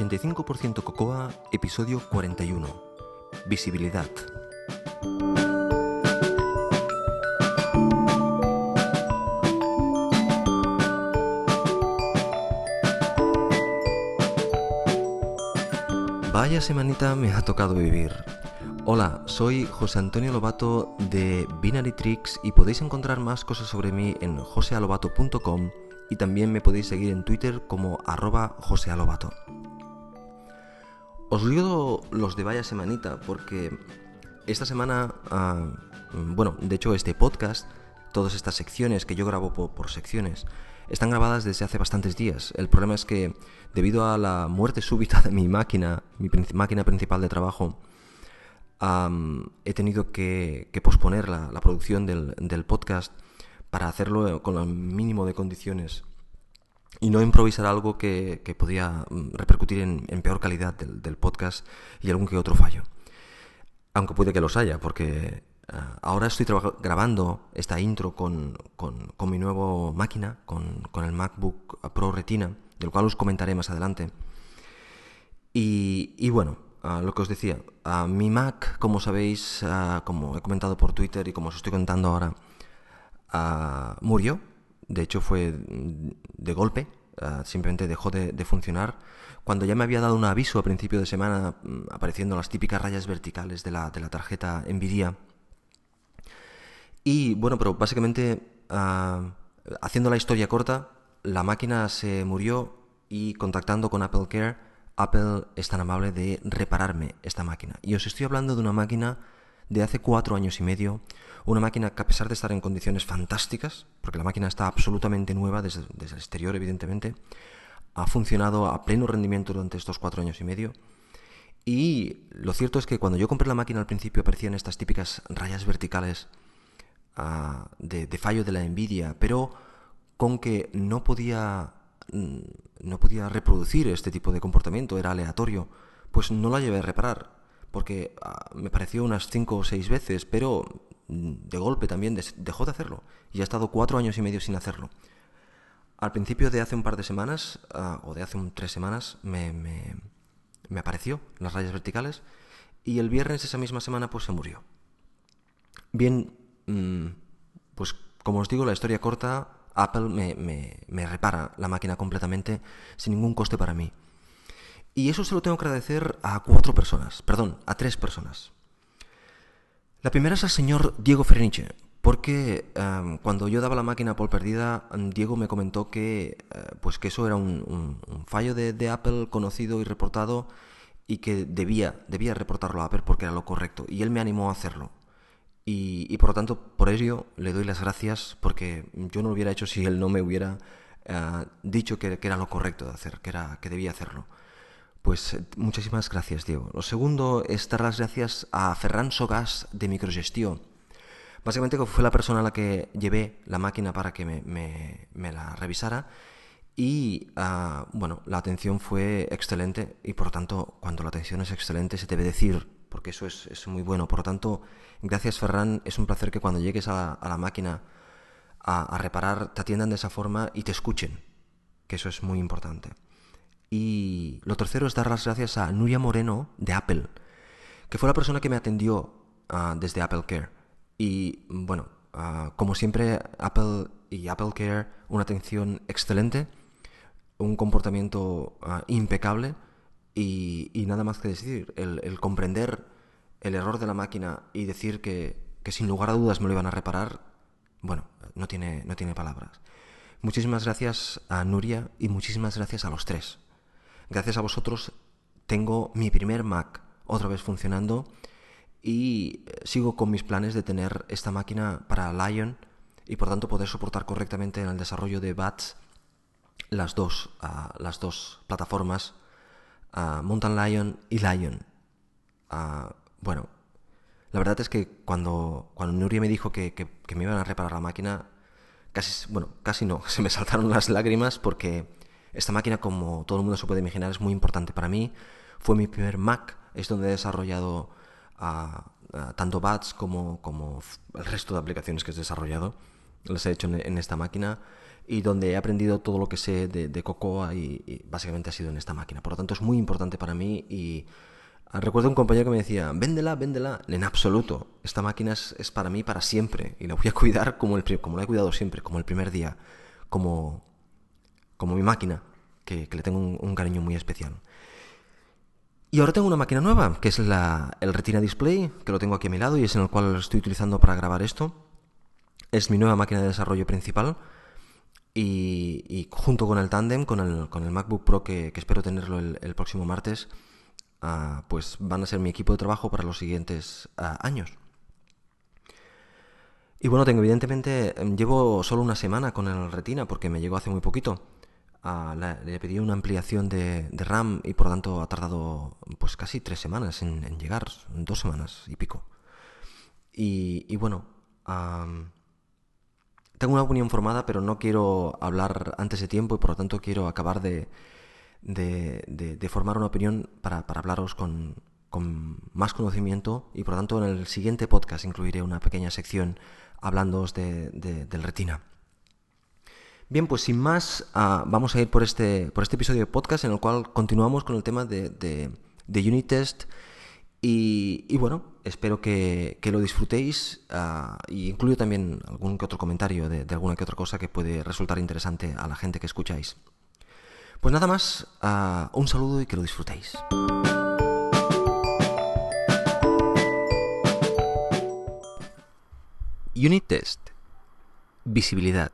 85% Cocoa, episodio 41. Visibilidad. Vaya semanita me ha tocado vivir. Hola, soy José Antonio Lobato de Binary Tricks y podéis encontrar más cosas sobre mí en josealobato.com y también me podéis seguir en Twitter como arroba josealobato. Os digo los de vaya semanita porque esta semana, ah, bueno, de hecho este podcast, todas estas secciones que yo grabo por, secciones, están grabadas desde hace bastantes días. El problema es que debido a la muerte súbita de mi máquina, mi máquina principal de trabajo, he tenido que, posponer la, producción del, podcast para hacerlo con el mínimo de condiciones y no improvisar algo que, podía mm, repercutir en, peor calidad del, podcast y algún que otro fallo. Aunque puede que los haya, porque ah, ahora estoy grabando esta intro con, mi nuevo máquina, con, el MacBook Pro Retina, del cual os comentaré más adelante. Y, bueno, ah, lo que os decía, a mi Mac, como sabéis, ah, como he comentado por Twitter y como os estoy contando ahora, murió de hecho fue de golpe, ah, simplemente dejó de, funcionar. Cuando ya me había dado un aviso a principio de semana, mm, apareciendo las típicas rayas verticales de la, tarjeta Nvidia. Y bueno, pero básicamente, ah, haciendo la historia corta, la máquina se murió y contactando con Apple Care, Apple es tan amable de repararme esta máquina. Y os estoy hablando de una máquina de hace cuatro años y medio, una máquina que a pesar de estar en condiciones fantásticas, porque la máquina está absolutamente nueva desde, el exterior evidentemente, ha funcionado a pleno rendimiento durante estos cuatro años y medio. Y lo cierto es que cuando yo compré la máquina al principio aparecían estas típicas rayas verticales ah, de, fallo de la envidia, pero con que no podía, mm, no podía reproducir este tipo de comportamiento, era aleatorio, pues no la llevé a reparar, porque ah, me pareció unas cinco o seis veces, pero de golpe también dejó de hacerlo y ha estado cuatro años y medio sin hacerlo. Al principio de hace un par de semanas, ah, o de hace un, tres semanas, me, apareció las rayas verticales y el viernes esa misma semana pues se murió. Bien, mm, pues como os digo, la historia corta, Apple me, me, repara la máquina completamente sin ningún coste para mí. Y eso se lo tengo que agradecer a cuatro personas, perdón, a tres personas. La primera es al señor Diego Ferniche, porque em, cuando yo daba la máquina por perdida, em, Diego me comentó que, eh, pues que eso era un, fallo de, Apple conocido y reportado y que debía, debía reportarlo a Apple porque era lo correcto. Y él me animó a hacerlo. Y, por lo tanto, por ello le doy las gracias porque yo no lo hubiera hecho si él no me hubiera eh, dicho que, que, era lo correcto de hacer, que, era, que debía hacerlo. Pues eh, muchísimas gracias, Diego. Lo segundo es dar las gracias a Ferran Sogas de Microgestión. Básicamente fue la persona a la que llevé la máquina para que me, la revisara y ah, bueno, la atención fue excelente y por lo tanto cuando la atención es excelente se debe decir, porque eso es, muy bueno. Por lo tanto, gracias Ferran, es un placer que cuando llegues a, la máquina a, a reparar te atiendan de esa forma y te escuchen, que eso es muy importante. Y lo tercero es dar las gracias a Nuria Moreno de Apple, que fue la persona que me atendió ah, desde Apple Care. Y bueno, ah, como siempre, Apple y Apple Care, una atención excelente, un comportamiento ah, impecable y, nada más que decir, el, comprender el error de la máquina y decir que, que, sin lugar a dudas me lo iban a reparar, bueno, no tiene, no tiene palabras. Muchísimas gracias a Nuria y muchísimas gracias a los tres. Gracias a vosotros tengo mi primer Mac otra vez funcionando y eh, sigo con mis planes de tener esta máquina para Lion y por tanto poder soportar correctamente en el desarrollo de BATS las dos, ah, las dos plataformas, uh, Mountain Lion y Lion. Ah, bueno, la verdad es que cuando, cuando Nuria me dijo que, que, me iban a reparar la máquina, casi, bueno, casi no, se me saltaron las lágrimas porque esta máquina, como todo el mundo se puede imaginar, es muy importante para mí. Fue mi primer Mac, es donde he desarrollado ah, ah, tanto BATS como, el resto de aplicaciones que he desarrollado. Las he hecho en, esta máquina y donde he aprendido todo lo que sé de, Cocoa y, básicamente ha sido en esta máquina. Por lo tanto es muy importante para mí y ah, recuerdo un compañero que me decía, véndela, véndela. En absoluto, esta máquina es, para mí para siempre y la voy a cuidar como la he cuidado siempre, como el primer día, como, como mi máquina, que, le tengo un, cariño muy especial. Y ahora tengo una máquina nueva, que es el Retina Display, que lo tengo aquí a mi lado y es en el cual lo estoy utilizando para grabar esto. Es mi nueva máquina de desarrollo principal y, junto con el Tandem, con el, con el MacBook Pro que, espero tenerlo el, próximo martes, ah, pues van a ser mi equipo de trabajo para los siguientes ah, años. Y bueno, tengo evidentemente, em, llevo solo una semana con el Retina porque me llegó hace muy poquito. Ah, le pedí una ampliación de, RAM y por lo tanto ha tardado pues casi tres semanas en, llegar, dos semanas y pico. Y, bueno, tengo una opinión formada, pero no quiero hablar antes de tiempo y por lo tanto quiero acabar de, de, formar una opinión para, para hablaros con, con, más conocimiento y por lo tanto en el siguiente podcast incluiré una pequeña sección hablándoos de, del retina. Bien, pues sin más, ah, vamos a ir por este, por este episodio de podcast en el cual continuamos con el tema de, de Unit Test y, bueno, espero que, lo disfrutéis uh, y incluyo también algún que otro comentario de, alguna que otra cosa que puede resultar interesante a la gente que escucháis. Pues nada más, ah, un saludo y que lo disfrutéis. Unit Test. Visibilidad.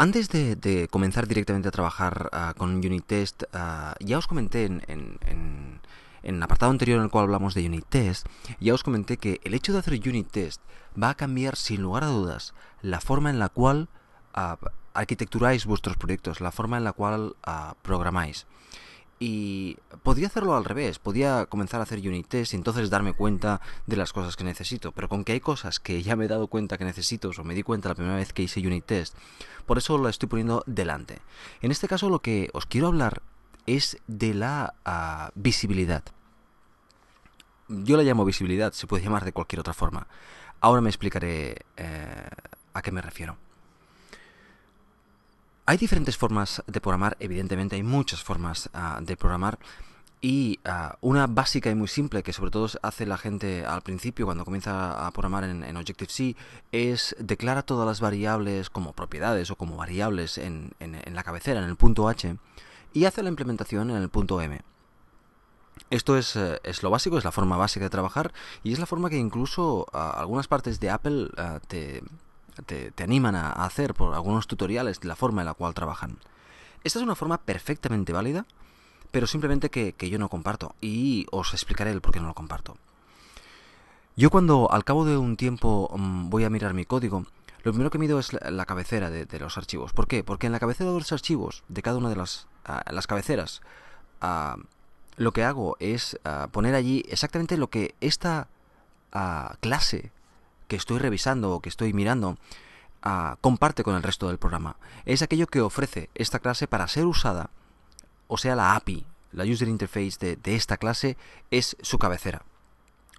Antes de, comenzar directamente a trabajar ah, con Unit Test, ya os comenté en el apartado anterior en el cual hablamos de unit test, ya os comenté que el hecho de hacer unit test va a cambiar sin lugar a dudas la forma en la cual ah, arquitecturáis vuestros proyectos, la forma en la cual programáis. Y podía hacerlo al revés, podía comenzar a hacer unit test y entonces darme cuenta de las cosas que necesito, pero con que hay cosas que ya me he dado cuenta que necesito o me di cuenta la primera vez que hice unit test, por eso lo estoy poniendo delante. En este caso lo que os quiero hablar es de la ah, visibilidad. Yo la llamo visibilidad, se puede llamar de cualquier otra forma. Ahora me explicaré eh, a qué me refiero. Hay diferentes formas de programar, evidentemente hay muchas formas ah, de programar. Y ah, una básica y muy simple que sobre todo hace la gente al principio cuando comienza a programar en, Objective-C es declara todas las variables como propiedades o como variables en, en la cabecera, en el punto H, y hace la implementación en el punto M. Esto es, eh, es, lo básico, es la forma básica de trabajar y es la forma que incluso algunas partes de Apple te, te, animan a, hacer por algunos tutoriales la forma en la cual trabajan. Esta es una forma perfectamente válida, pero simplemente que, yo no comparto y os explicaré el por qué no lo comparto. Yo cuando al cabo de un tiempo mm, voy a mirar mi código, lo primero que mido es la, cabecera de, los archivos. ¿Por qué? Porque en la cabecera de los archivos, de cada una de las, las cabeceras, lo que hago es poner allí exactamente lo que esta clase que estoy revisando o que estoy mirando comparte con el resto del programa. Es aquello que ofrece esta clase para ser usada, o sea, la API, la User Interface de, esta clase, es su cabecera.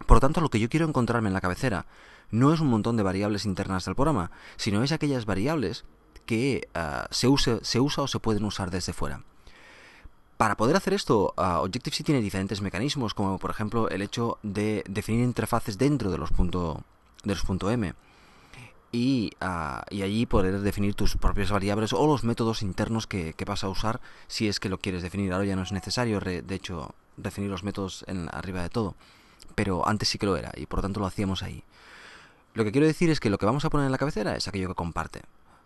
Por lo tanto, lo que yo quiero encontrarme en la cabecera no es un montón de variables internas del programa, sino es aquellas variables que ah, se, use, se usa o se pueden usar desde fuera. Para poder hacer esto, uh, Objective-C tiene diferentes mecanismos, como por ejemplo el hecho de definir interfaces dentro de los, punto, de los punto .m. Y, ah, y, allí poder definir tus propias variables o los métodos internos que, vas a usar si es que lo quieres definir. Ahora ya no es necesario, de hecho, definir los métodos en, arriba de todo. Pero antes sí que lo era y por lo tanto lo hacíamos ahí. Lo que quiero decir es que lo que vamos a poner en la cabecera es aquello que comparte.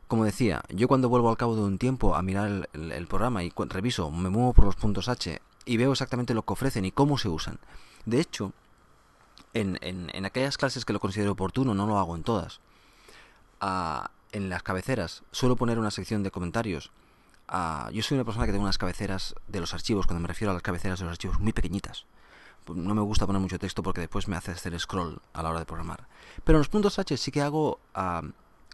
Como decía, yo cuando vuelvo al cabo de un tiempo a mirar el, programa y reviso, me muevo por los puntos H y veo exactamente lo que ofrecen y cómo se usan. De hecho, en, en, aquellas clases que lo considero oportuno, no lo hago en todas. Ah, en las cabeceras suelo poner una sección de comentarios. Ah, yo soy una persona que tengo unas cabeceras de los archivos, cuando me refiero a las cabeceras de los archivos, muy pequeñitas no me gusta poner mucho texto porque después me hace hacer scroll a la hora de programar. Pero en los puntos H sí que hago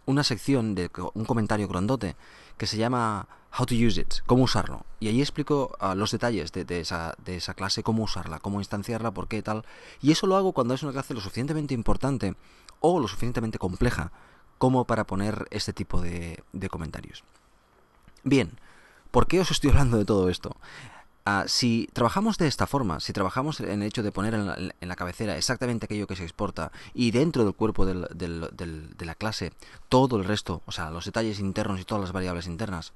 una sección de un comentario grandote que se llama How to use it, cómo usarlo. Y ahí explico ah, los detalles de, esa, de esa clase, cómo usarla, cómo instanciarla, por qué tal. Y eso lo hago cuando es una clase lo suficientemente importante o lo suficientemente compleja como para poner este tipo de, comentarios. Bien, ¿por qué os estoy hablando de todo esto? Ah, si trabajamos de esta forma, si trabajamos en el hecho de poner en la, cabecera exactamente aquello que se exporta y dentro del cuerpo de la clase todo el resto, o sea, los detalles internos y todas las variables internas,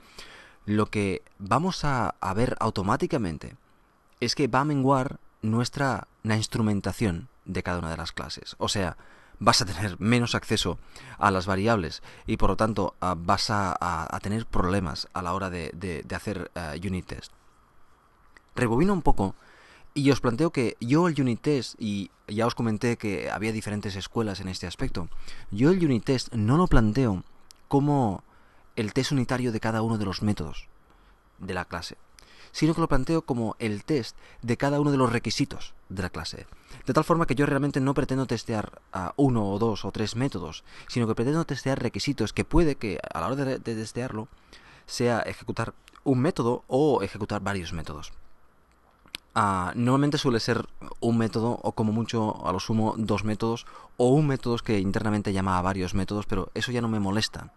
lo que vamos a, ver automáticamente es que va a menguar nuestra la instrumentación de cada una de las clases. O sea, vas a tener menos acceso a las variables y por lo tanto vas a, tener problemas a la hora de, hacer eh, unit test. Rebobino un poco y os planteo que yo el unit test, y ya os comenté que había diferentes escuelas en este aspecto, yo el unit test no lo planteo como el test unitario de cada uno de los métodos de la clase, sino que lo planteo como el test de cada uno de los requisitos de la clase. De tal forma que yo realmente no pretendo testear a uno o dos o tres métodos, sino que pretendo testear requisitos que puede que a la hora de, testearlo sea ejecutar un método o ejecutar varios métodos. Ah, normalmente suele ser un método o como mucho a lo sumo dos métodos o un método que internamente llama a varios métodos, pero eso ya no me molesta.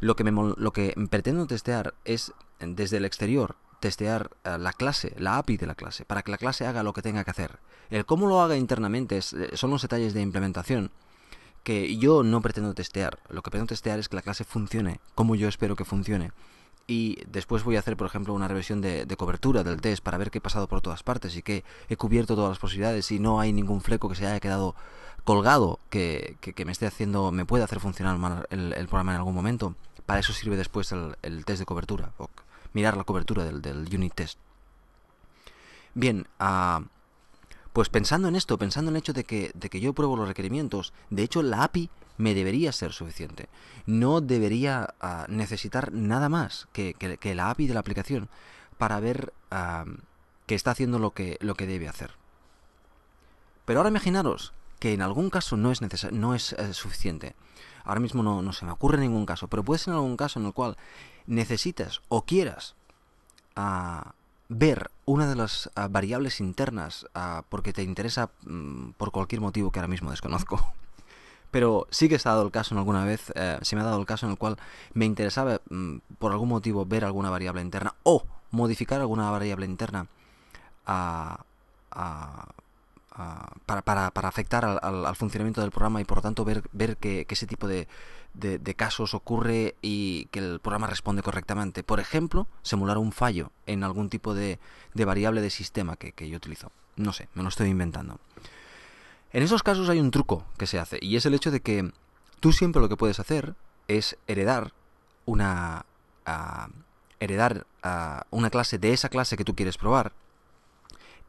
Lo que, me, lo que pretendo testear es desde el exterior testear eh, la clase, la API de la clase, para que la clase haga lo que tenga que hacer. El cómo lo haga internamente eh, son los detalles de implementación que yo no pretendo testear. Lo que pretendo testear es que la clase funcione como yo espero que funcione y después voy a hacer, por ejemplo, una revisión de, cobertura del test para ver que he pasado por todas partes y que he cubierto todas las posibilidades y no hay ningún fleco que se haya quedado colgado que, me esté haciendo, me puede hacer funcionar el, programa en algún momento. Para eso sirve después el, test de cobertura, o mirar la cobertura del, unit test. Bien, uh, pues pensando en esto, pensando en el hecho de que, de que yo pruebo los requerimientos, de hecho la API me debería ser suficiente. No debería ah, necesitar nada más que, la API de la aplicación para ver ah, que está haciendo lo que, lo que debe hacer. Pero ahora imaginaros que en algún caso no es, no es eh, suficiente. Ahora mismo no, se me ocurre ningún caso, pero puede ser en algún caso en el cual necesitas o quieras ah, ver una de las variables internas porque te interesa mm, por cualquier motivo que ahora mismo desconozco pero sí que se ha dado el caso en alguna vez, eh, se me ha dado el caso en el cual me interesaba mm, por algún motivo ver alguna variable interna o modificar alguna variable interna para, para, afectar al, funcionamiento del programa y por lo tanto ver, que, ese tipo de, casos ocurre y que el programa responde correctamente. Por ejemplo, simular un fallo en algún tipo de, variable de sistema que yo utilizo. No sé, me lo estoy inventando. En esos casos hay un truco que se hace y es el hecho de que tú siempre lo que puedes hacer es heredar una heredar una clase de esa clase que tú quieres probar.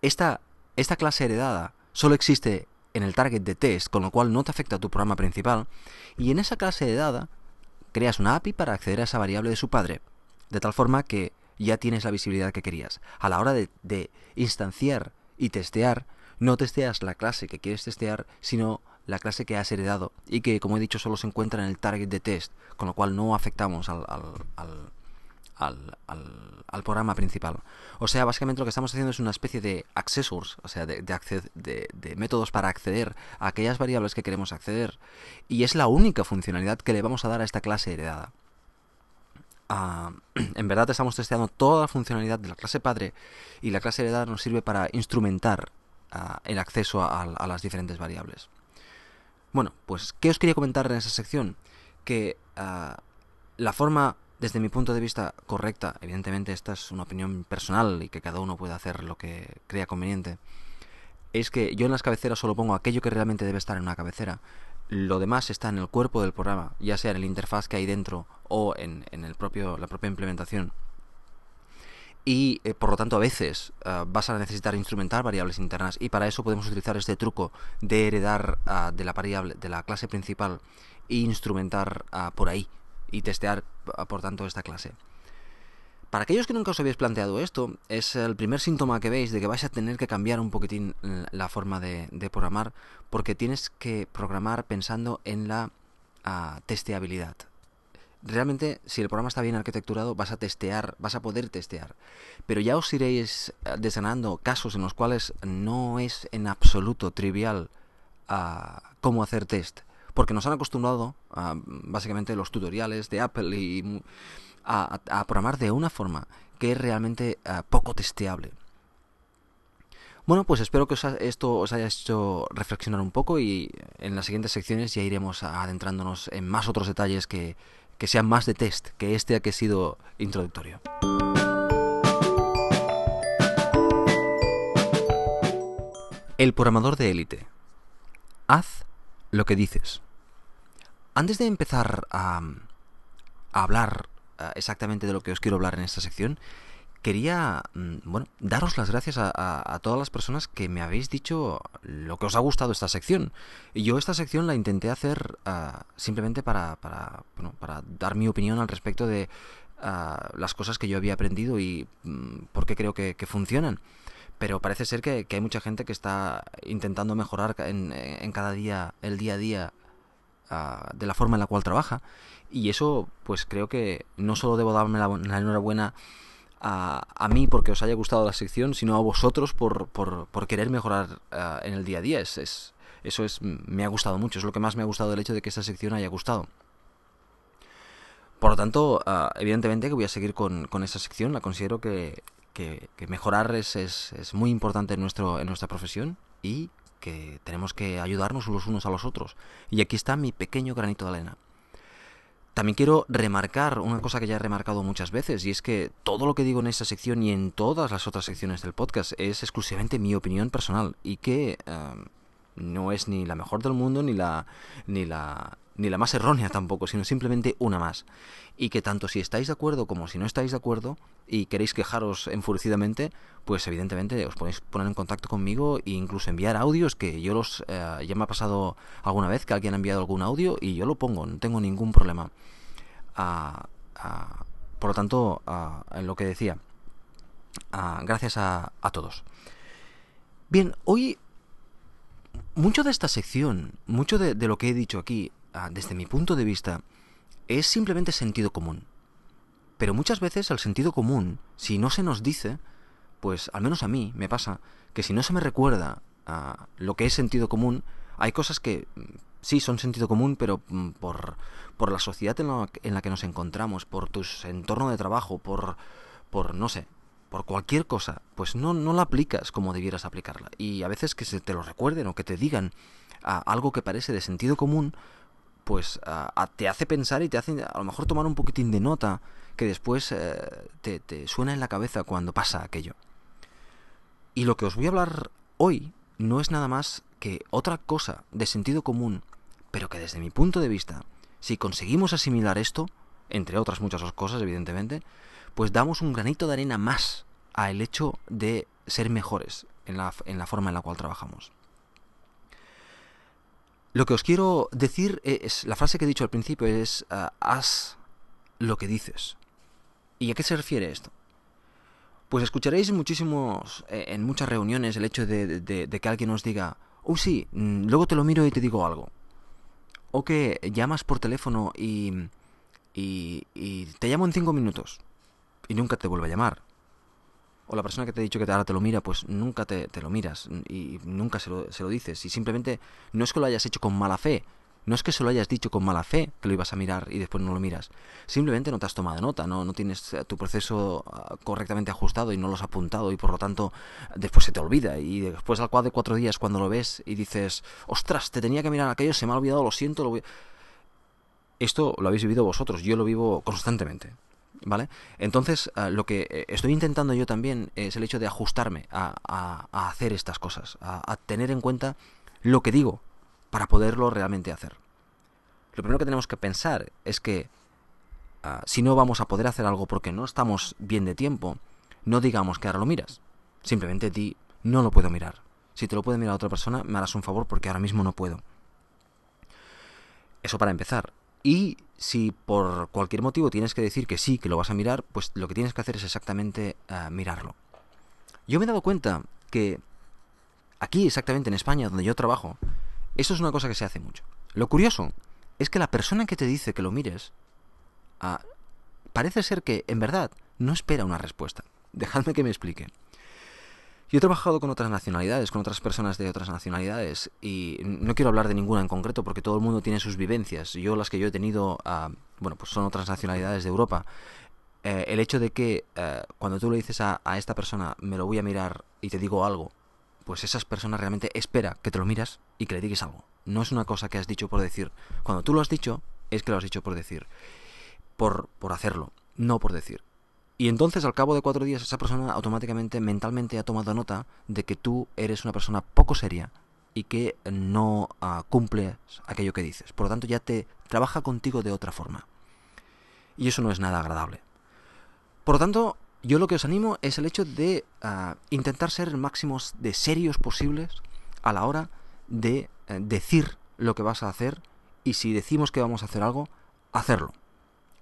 Esta, esta clase heredada solo existe en el target de test, con lo cual no te afecta a tu programa principal, y en esa clase heredada creas una API para acceder a esa variable de su padre, de tal forma que ya tienes la visibilidad que querías. A la hora de, de instanciar y testear, no testeas la clase que quieres testear, sino la clase que has heredado y que, como he dicho, solo se encuentra en el target de test, con lo cual no afectamos al, al, programa principal. O sea, básicamente lo que estamos haciendo es una especie de accessors, o sea, de, de, métodos para acceder a aquellas variables que queremos acceder, y es la única funcionalidad que le vamos a dar a esta clase heredada. Ah, en verdad estamos testeando toda la funcionalidad de la clase padre y la clase heredada nos sirve para instrumentar el acceso a, las diferentes variables. Bueno, pues, ¿qué os quería comentar en esa sección? Que ah, la forma, desde mi punto de vista, correcta, evidentemente esta es una opinión personal y que cada uno puede hacer lo que crea conveniente, es que yo en las cabeceras solo pongo aquello que realmente debe estar en una cabecera. Lo demás está en el cuerpo del programa, ya sea en el interfaz que hay dentro o en, en el propio, la propia implementación y eh, por lo tanto a veces eh, vas a necesitar instrumentar variables internas y para eso podemos utilizar este truco de heredar ah, de la variable de la clase principal e instrumentar ah, por ahí y testear ah, por tanto esta clase. Para aquellos que nunca os habéis planteado esto, es el primer síntoma que veis de que vais a tener que cambiar un poquitín eh, la forma de, programar, porque tienes que programar pensando en la testeabilidad realmente si el programa está bien arquitecturado vas a testear, vas a poder testear. Pero ya os iréis eh, desenando casos en los cuales no es en absoluto trivial ah, cómo hacer test. porque nos han acostumbrado básicamente los tutoriales de Apple y a, programar de una forma que es realmente eh, poco testeable. Bueno, pues espero que esto os haya hecho reflexionar un poco y en las siguientes secciones ya iremos adentrándonos en más otros detalles que, que sean más de test que este que ha sido introductorio. El programador de élite. Haz lo que dices. Antes de empezar a, hablar eh, exactamente de lo que os quiero hablar en esta sección, quería, mm, bueno, daros las gracias a, todas las personas que me habéis dicho lo que os ha gustado esta sección. Y yo esta sección la intenté hacer eh, simplemente para, para, bueno, para dar mi opinión al respecto de eh, las cosas que yo había aprendido y mm, por qué creo que funcionan pero parece ser que, hay mucha gente que está intentando mejorar en, en cada día, el día a día, ah, de la forma en la cual trabaja. Y eso, pues creo que no solo debo darme la, enhorabuena a, a, mí porque os haya gustado la sección, sino a vosotros por, por, por querer mejorar ah, en el día a día. Es, es, eso es, me ha gustado mucho, es lo que más me ha gustado del hecho de que esta sección haya gustado. Por lo tanto, ah, evidentemente que voy a seguir con, con esa sección, la considero que que, mejorar es, es, muy importante en, nuestro, en nuestra profesión y que tenemos que ayudarnos los unos a los otros. Y aquí está mi pequeño granito de arena. También quiero remarcar una cosa que ya he remarcado muchas veces, y es que todo lo que digo en esta sección y en todas las otras secciones del podcast es exclusivamente mi opinión personal y que eh, no es ni la mejor del mundo ni la, ni la, ni la más errónea tampoco, sino simplemente una más. Y que tanto si estáis de acuerdo como si no estáis de acuerdo y queréis quejaros enfurecidamente, pues evidentemente os podéis poner en contacto conmigo e incluso enviar audios, que yo los... Eh, ya me ha pasado alguna vez que alguien ha enviado algún audio y yo lo pongo, no tengo ningún problema. Ah, ah, por lo tanto, ah, en lo que decía, gracias a, todos. Bien, hoy mucho de esta sección, mucho de, lo que he dicho aquí, Ah, desde mi punto de vista, es simplemente sentido común. Pero muchas veces el sentido común, si no se nos dice, pues al menos a mí me pasa, que si no se me recuerda ah, lo que es sentido común, hay cosas que mm, sí son sentido común, pero mm, por, por la sociedad en la, que nos encontramos, por tu entorno de trabajo, por, por no sé, por cualquier cosa, pues no, no la aplicas como debieras aplicarla. Y a veces que se te lo recuerden o que te digan ah, algo que parece de sentido común, pues te hace pensar y te hace a lo mejor tomar un poquitín de nota que después eh, te, te suena en la cabeza cuando pasa aquello. Y lo que os voy a hablar hoy no es nada más que otra cosa de sentido común, pero que desde mi punto de vista, si conseguimos asimilar esto, entre otras muchas cosas evidentemente, pues damos un granito de arena más al hecho de ser mejores en la, en la forma en la cual trabajamos. Lo que os quiero decir es, la frase que he dicho al principio es, ah, haz lo que dices. ¿Y a qué se refiere esto? Pues escucharéis muchísimos, eh, en muchas reuniones el hecho de, que alguien os diga, oh sí, mm, luego te lo miro y te digo algo. O que llamas por teléfono y, y, te llamo en cinco minutos y nunca te vuelve a llamar o la persona que te ha dicho que ahora te lo mira, pues nunca te, lo miras y nunca se lo, se lo, dices. Y simplemente no es que lo hayas hecho con mala fe, no es que se lo hayas dicho con mala fe que lo ibas a mirar y después no lo miras. Simplemente no te has tomado nota, no, no tienes eh, tu proceso ah, correctamente ajustado y no lo has apuntado y por lo tanto después se te olvida. Y después al cabo de cuatro días cuando lo ves y dices, ostras, te tenía que mirar aquello, se me ha olvidado, lo siento. Esto lo habéis vivido vosotros, yo lo vivo constantemente. ¿Vale? Entonces, eh, lo que eh, estoy intentando yo también es el hecho de ajustarme a, hacer estas cosas, a, tener en cuenta lo que digo para poderlo realmente hacer. Lo primero que tenemos que pensar es que ah, si no vamos a poder hacer algo porque no estamos bien de tiempo, no digamos que ahora lo miras. Simplemente di, no lo puedo mirar. Si te lo puede mirar otra persona, me harás un favor porque ahora mismo no puedo. Eso para empezar. Y si por cualquier motivo tienes que decir que sí, que lo vas a mirar, pues lo que tienes que hacer es exactamente eh, mirarlo. Yo me he dado cuenta que aquí, exactamente en España, donde yo trabajo, eso es una cosa que se hace mucho. Lo curioso es que la persona que te dice que lo mires, ah, parece ser que en verdad no espera una respuesta. Dejadme que me explique. Yo he trabajado con otras nacionalidades, con otras personas de otras nacionalidades, y no quiero hablar de ninguna en concreto porque todo el mundo tiene sus vivencias. Yo las que yo he tenido, ah, bueno, pues son otras nacionalidades de Europa. Eh, el hecho de que eh, cuando tú le dices a, a, esta persona, me lo voy a mirar y te digo algo, pues esa persona realmente espera que te lo miras y que le digas algo. No es una cosa que has dicho por decir. Cuando tú lo has dicho, es que lo has dicho por decir. Por, por hacerlo, no por decir. Y entonces al cabo de cuatro días esa persona automáticamente mentalmente ha tomado nota de que tú eres una persona poco seria y que no uh, cumples aquello que dices. Por lo tanto ya te trabaja contigo de otra forma. Y eso no es nada agradable. Por lo tanto, yo lo que os animo es el hecho de uh, intentar ser el máximo de serios posibles a la hora de uh, decir lo que vas a hacer y si decimos que vamos a hacer algo, hacerlo.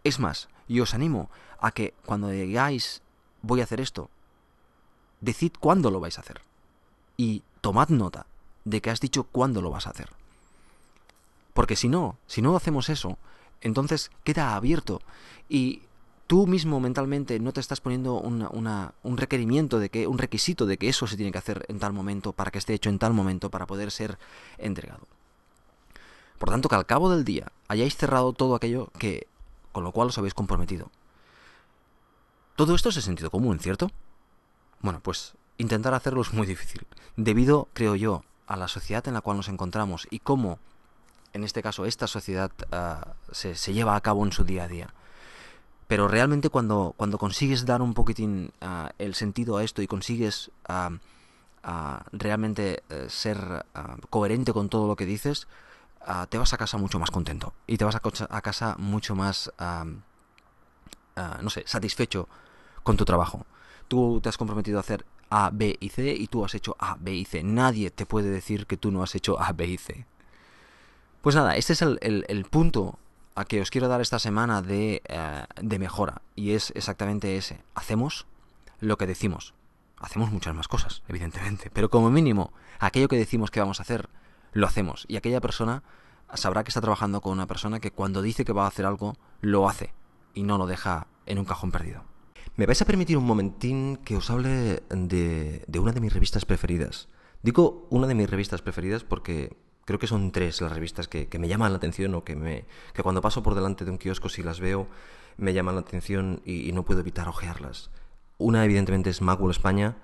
Es más, yo os animo a que cuando digáis voy a hacer esto, decid cuándo lo vais a hacer. Y tomad nota de que has dicho cuándo lo vas a hacer. Porque si no, si no hacemos eso, entonces queda abierto y tú mismo mentalmente no te estás poniendo un requerimiento de que, un requisito de que eso se tiene que hacer en tal momento para que esté hecho en tal momento para poder ser entregado. Por tanto, que al cabo del día hayáis cerrado todo aquello que con lo cual os habéis comprometido. Todo esto es de sentido común, ¿cierto? Bueno, pues intentar hacerlo es muy difícil, debido, creo yo, a la sociedad en la cual nos encontramos y cómo, en este caso, esta sociedad uh, se, lleva a cabo en su día a día. Pero realmente cuando, cuando consigues dar un poquitín uh, el sentido a esto y consigues uh, realmente eh, ser coherente con todo lo que dices, uh, te vas a casa mucho más contento y te vas a, casa mucho más, uh, no sé, satisfecho con tu trabajo. Tú te has comprometido a hacer A, B y C y tú has hecho A, B y C. Nadie te puede decir que tú no has hecho A, B y C. Pues nada, este es el, el, punto a que os quiero dar esta semana de, de mejora y es exactamente ese. Hacemos lo que decimos. Hacemos muchas más cosas, evidentemente, pero como mínimo, aquello que decimos que vamos a hacer, lo hacemos. Y aquella persona sabrá que está trabajando con una persona que cuando dice que va a hacer algo, lo hace y no lo deja en un cajón perdido. Me vais a permitir un momentín que os hable de, de una de mis revistas preferidas. Digo una de mis revistas preferidas porque creo que son tres las revistas que, me llaman la atención o que, me, que cuando paso por delante de un kiosco si las veo me llaman la atención y, y no puedo evitar ojearlas. Una evidentemente es Magwell España,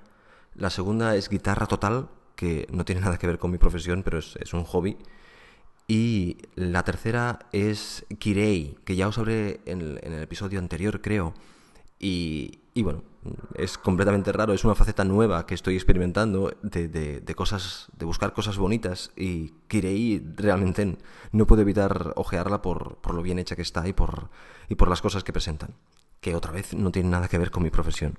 la segunda es Guitarra Total, que no tiene nada que ver con mi profesión, pero es, es un hobby. Y la tercera es Kirei, que ya os hablé en el, en el episodio anterior, creo. Y, y, bueno, es completamente raro, es una faceta nueva que estoy experimentando de, de, cosas, de buscar cosas bonitas. Y Kirei realmente no puedo evitar ojearla por, por lo bien hecha que está y por, y por las cosas que presentan, que otra vez no tienen nada que ver con mi profesión.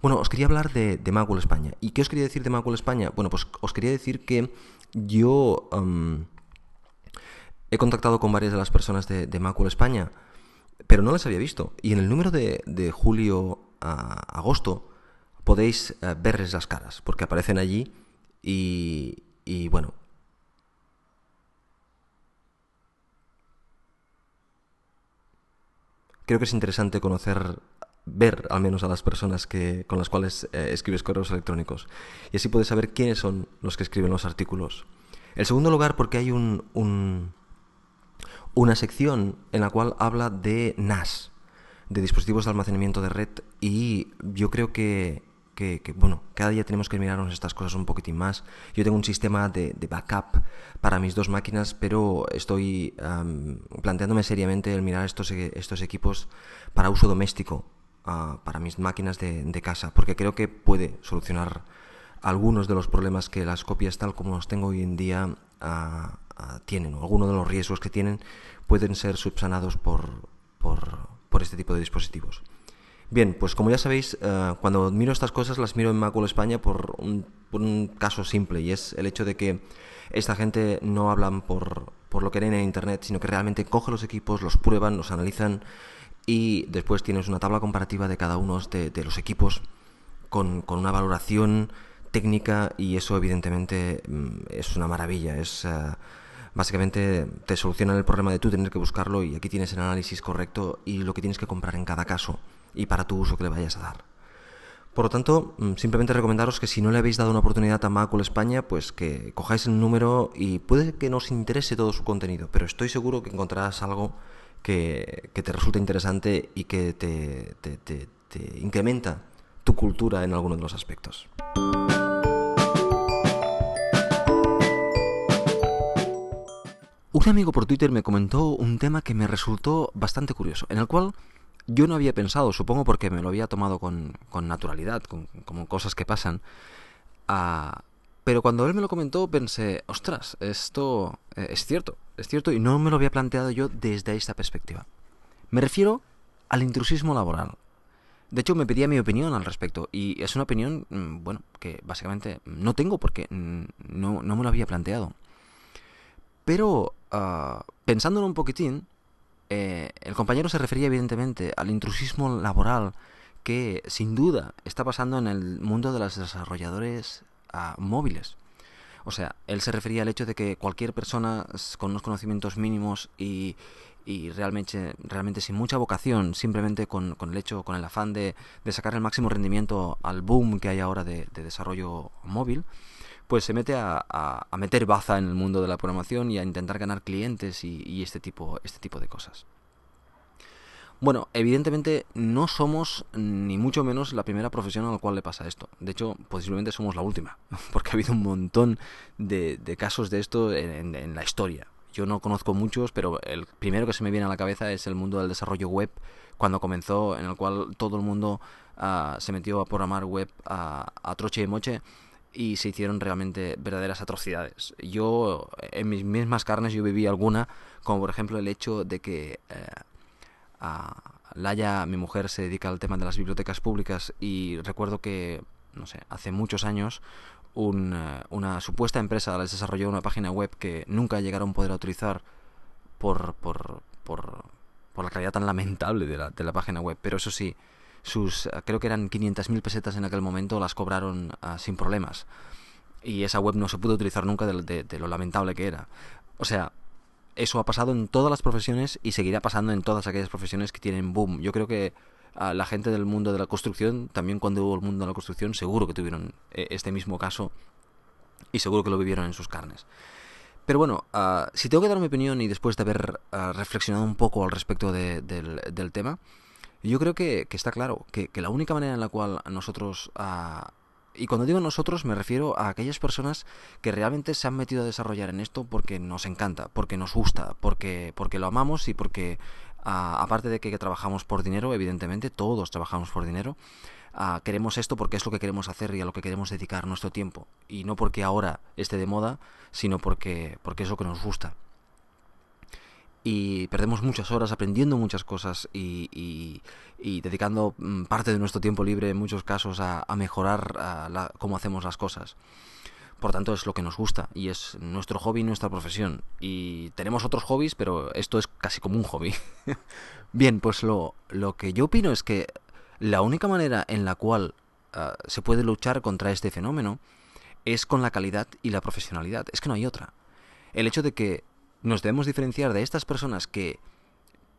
Bueno, os quería hablar de, de España. ¿Y qué os quería decir de Magwell España? Bueno, pues os quería decir que yo he contactado con varias de las personas de, de España, pero no las había visto. Y en el número de, julio a agosto podéis uh, verles las caras, porque aparecen allí y, y bueno, creo que es interesante conocer ver al menos a las personas que, con las cuales eh, escribes correos electrónicos. Y así puedes saber quiénes son los que escriben los artículos. En segundo lugar, porque hay un, un, una sección en la cual habla de NAS, de dispositivos de almacenamiento de red, y yo creo que, que, bueno, cada día tenemos que mirarnos estas cosas un poquitín más. Yo tengo un sistema de, backup para mis dos máquinas, pero estoy planteándome seriamente el mirar estos, estos equipos para uso doméstico, para mis máquinas de, de, casa, porque creo que puede solucionar algunos de los problemas que las copias tal como los tengo hoy en día uh, tienen, o algunos de los riesgos que tienen pueden ser subsanados por, por, este tipo de dispositivos. Bien, pues como ya sabéis, uh, cuando miro estas cosas las miro en Macul España por un, por un, caso simple y es el hecho de que esta gente no hablan por, por lo que leen en Internet, sino que realmente cogen los equipos, los prueban, los analizan y después tienes una tabla comparativa de cada uno de, los equipos con, con, una valoración técnica y eso evidentemente mm, es una maravilla, es uh, básicamente te solucionan el problema de tú tener que buscarlo y aquí tienes el análisis correcto y lo que tienes que comprar en cada caso y para tu uso que le vayas a dar. Por lo tanto, mm, simplemente recomendaros que si no le habéis dado una oportunidad a Macul España, pues que cojáis el número y puede que no os interese todo su contenido, pero estoy seguro que encontrarás algo que, te resulte interesante y que te, te incrementa tu cultura en alguno de los aspectos. Un amigo por Twitter me comentó un tema que me resultó bastante curioso, en el cual yo no había pensado, supongo porque me lo había tomado con, naturalidad, como cosas que pasan. Ah, pero cuando él me lo comentó pensé, ostras, esto eh, es cierto, es cierto, y no me lo había planteado yo desde esta perspectiva. Me refiero al intrusismo laboral. De hecho, me pedía mi opinión al respecto, y es una opinión, mm, bueno, que básicamente no tengo porque no, no me lo había planteado. Pero, uh, pensándolo un poquitín, eh, el compañero se refería evidentemente al intrusismo laboral que sin duda está pasando en el mundo de los desarrolladores ah, móviles. O sea, él se refería al hecho de que cualquier persona con unos conocimientos mínimos y, realmente, realmente sin mucha vocación, simplemente con, el hecho, con el afán de, sacar el máximo rendimiento al boom que hay ahora de desarrollo móvil, pues se mete a, meter baza en el mundo de la programación y a intentar ganar clientes y, este, tipo, este tipo de cosas. Bueno, evidentemente no somos ni mucho menos la primera profesión a la cual le pasa esto. De hecho, posiblemente somos la última, porque ha habido un montón de, casos de esto en, la historia. Yo no conozco muchos, pero el primero que se me viene a la cabeza es el mundo del desarrollo web, cuando comenzó, en el cual todo el mundo ah, se metió a programar web a, troche y moche y se hicieron realmente verdaderas atrocidades. Yo, en mis mismas carnes, yo viví alguna, como por ejemplo el hecho de que eh, a Laia, mi mujer, se dedica al tema de las bibliotecas públicas y recuerdo que, no sé, hace muchos años eh, una supuesta empresa les desarrolló una página web que nunca llegaron a poder utilizar por, por, por, por la calidad tan lamentable de la, de la página web. Pero eso sí, sus, creo que eran 500.000 pesetas en aquel momento, las cobraron ah, sin problemas. Y esa web no se pudo utilizar nunca de, lo lamentable que era. O sea, eso ha pasado en todas las profesiones y seguirá pasando en todas aquellas profesiones que tienen boom. Yo creo que a ah, la gente del mundo de la construcción, también cuando hubo el mundo de la construcción, seguro que tuvieron eh, este mismo caso y seguro que lo vivieron en sus carnes. Pero bueno, ah, si tengo que dar mi opinión y después de haber reflexionado un poco al respecto del tema, yo creo que, está claro, que, la única manera en la cual nosotros... Ah, y cuando digo nosotros me refiero a aquellas personas que realmente se han metido a desarrollar en esto porque nos encanta, porque nos gusta, porque, porque lo amamos y porque, ah, aparte de que trabajamos por dinero, evidentemente, todos trabajamos por dinero, ah, queremos esto porque es lo que queremos hacer y a lo que queremos dedicar nuestro tiempo. Y no porque ahora esté de moda, sino porque, porque es lo que nos gusta y perdemos muchas horas aprendiendo muchas cosas y, dedicando mm, parte de nuestro tiempo libre en muchos casos a, mejorar cómo hacemos las cosas. Por tanto, es lo que nos gusta y es nuestro hobby, nuestra profesión. Y tenemos otros hobbies, pero esto es casi como un hobby. Bien, pues lo, lo, que yo opino es que la única manera en la cual ah, se puede luchar contra este fenómeno es con la calidad y la profesionalidad. Es que no hay otra. El hecho de que nos debemos diferenciar de estas personas que,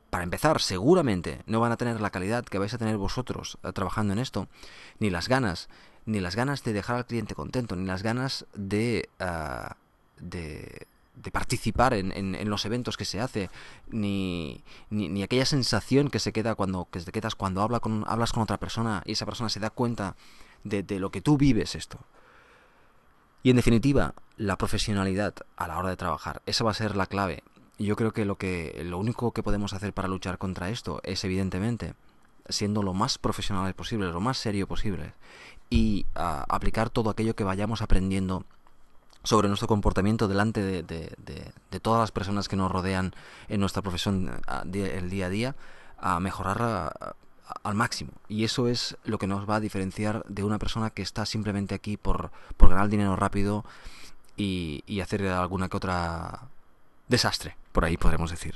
para empezar, seguramente no van a tener la calidad que vais a tener vosotros eh, trabajando en esto, ni las ganas, ni las ganas de dejar al cliente contento, ni las ganas de, ah, de, participar en, los eventos que se hace, ni, ni, aquella sensación que se queda cuando, que te quedas cuando habla con, hablas con otra persona y esa persona se da cuenta de, de lo que tú vives esto. Y en definitiva, la profesionalidad a la hora de trabajar. Esa va a ser la clave. Yo creo que lo que lo único que podemos hacer para luchar contra esto es evidentemente siendo lo más profesional posible, lo más serio posible y ah, aplicar todo aquello que vayamos aprendiendo sobre nuestro comportamiento delante de, de, todas las personas que nos rodean en nuestra profesión ah, el día a día a mejorar ah, al máximo. Y eso es lo que nos va a diferenciar de una persona que está simplemente aquí por, por ganar dinero rápido y, hacer alguna que otra desastre, por ahí podremos decir.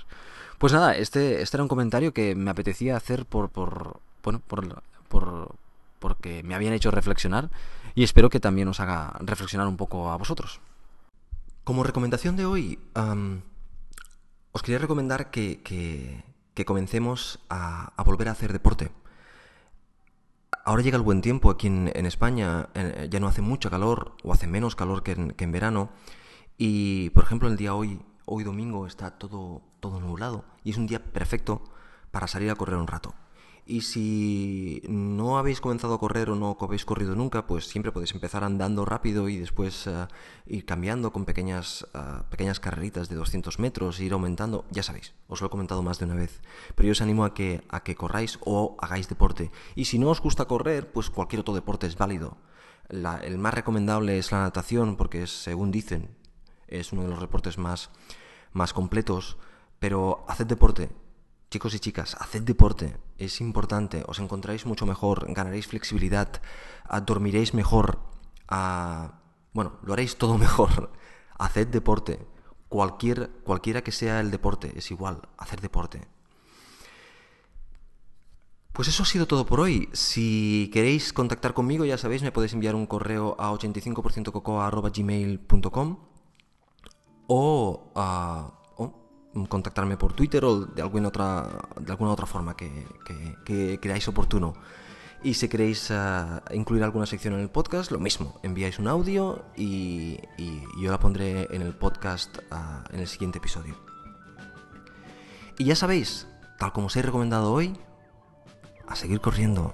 Pues nada, este, este era un comentario que me apetecía hacer por, por bueno, por, por, porque me habían hecho reflexionar y espero que también os haga reflexionar un poco a vosotros. Como recomendación de hoy, os quería recomendar que, que, que comencemos a, volver a hacer deporte. Ahora llega el buen tiempo aquí en, España, ya no hace mucho calor o hace menos calor que en, verano. Y, por ejemplo, el día hoy, hoy domingo, está todo, todo nublado y es un día perfecto para salir a correr un rato. Y si no habéis comenzado a correr o no habéis corrido nunca, pues siempre podéis empezar andando rápido y después eh, ir cambiando con pequeñas, eh, pequeñas carreritas de 200 metros, ir aumentando. Ya sabéis, os lo he comentado más de una vez. Pero yo os animo a que, a que corráis o hagáis deporte. Y si no os gusta correr, pues cualquier otro deporte es válido. el más recomendable es la natación, porque según dicen, es uno de los deportes más, más completos. Pero haced deporte, Chicos y chicas, haced deporte, es importante, os encontráis mucho mejor, ganaréis flexibilidad, dormiréis mejor, ah, bueno, lo haréis todo mejor. Haced deporte, cualquier, cualquiera que sea el deporte, es igual, hacer deporte. Pues eso ha sido todo por hoy. Si queréis contactar conmigo, ya sabéis, me podéis enviar un correo a 85%cocoa.gmail.com o a contactarme por Twitter o de alguna otra, de alguna otra forma que, creáis oportuno. Y si queréis eh, incluir alguna sección en el podcast, lo mismo, enviáis un audio y, yo la pondré en el podcast eh, en el siguiente episodio. Y ya sabéis, tal como os he recomendado hoy, a seguir corriendo.